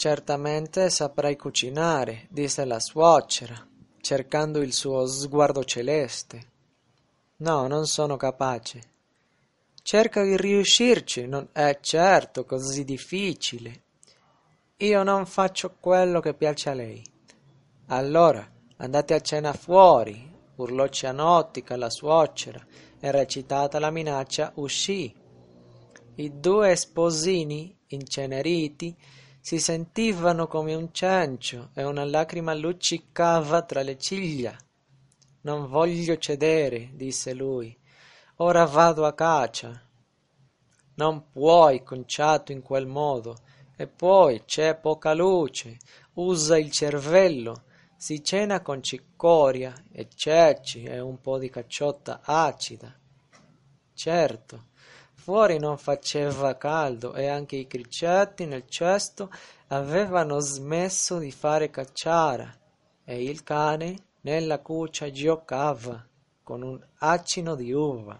Certamente saprai cucinare, disse la suocera, cercando il suo sguardo celeste. No, non sono capace. Cerca di riuscirci, non è certo così difficile. Io non faccio quello che piace a lei. Allora, andate a cena fuori, urlò cianottica la suocera, e recitata la minaccia uscì. I due sposini, inceneriti, si sentivano come un cencio e una lacrima luccicava tra le ciglia. Non voglio cedere, disse lui. Ora vado a caccia. Non puoi, conciato in quel modo. E poi c'è poca luce. Usa il cervello. Si cena con cicoria e ceci e un po' di cacciotta acida. Certo, Fuori non faceva caldo e anche i cricetti nel cesto avevano smesso di fare cacciara e il cane nella cuccia giocava con un acino di uva.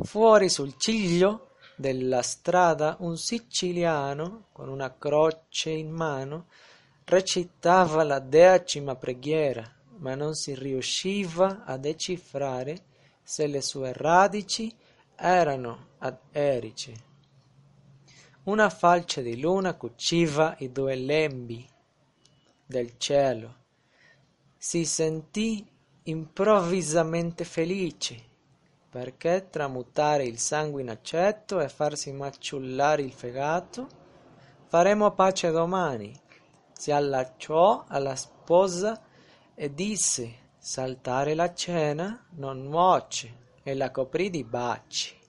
Fuori sul ciglio della strada un siciliano con una croce in mano recitava la decima preghiera, ma non si riusciva a decifrare se le sue radici erano ad Erice. Una falce di luna cuciva i due lembi del cielo. Si sentì improvvisamente felice, perché tramutare il sangue in aceto e farsi maciullare il fegato? Faremo pace domani. Si allacciò alla sposa e disse: Saltare la cena non nuoce e la coprì di baci.